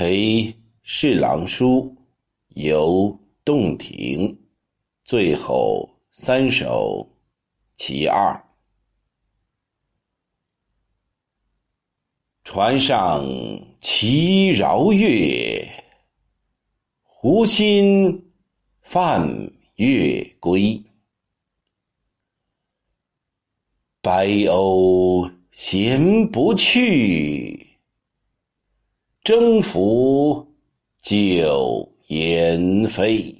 陪侍郎书，游洞庭，最后三首其二。船上齐绕月，湖心泛月归。白鸥衔不去。征服九言飞。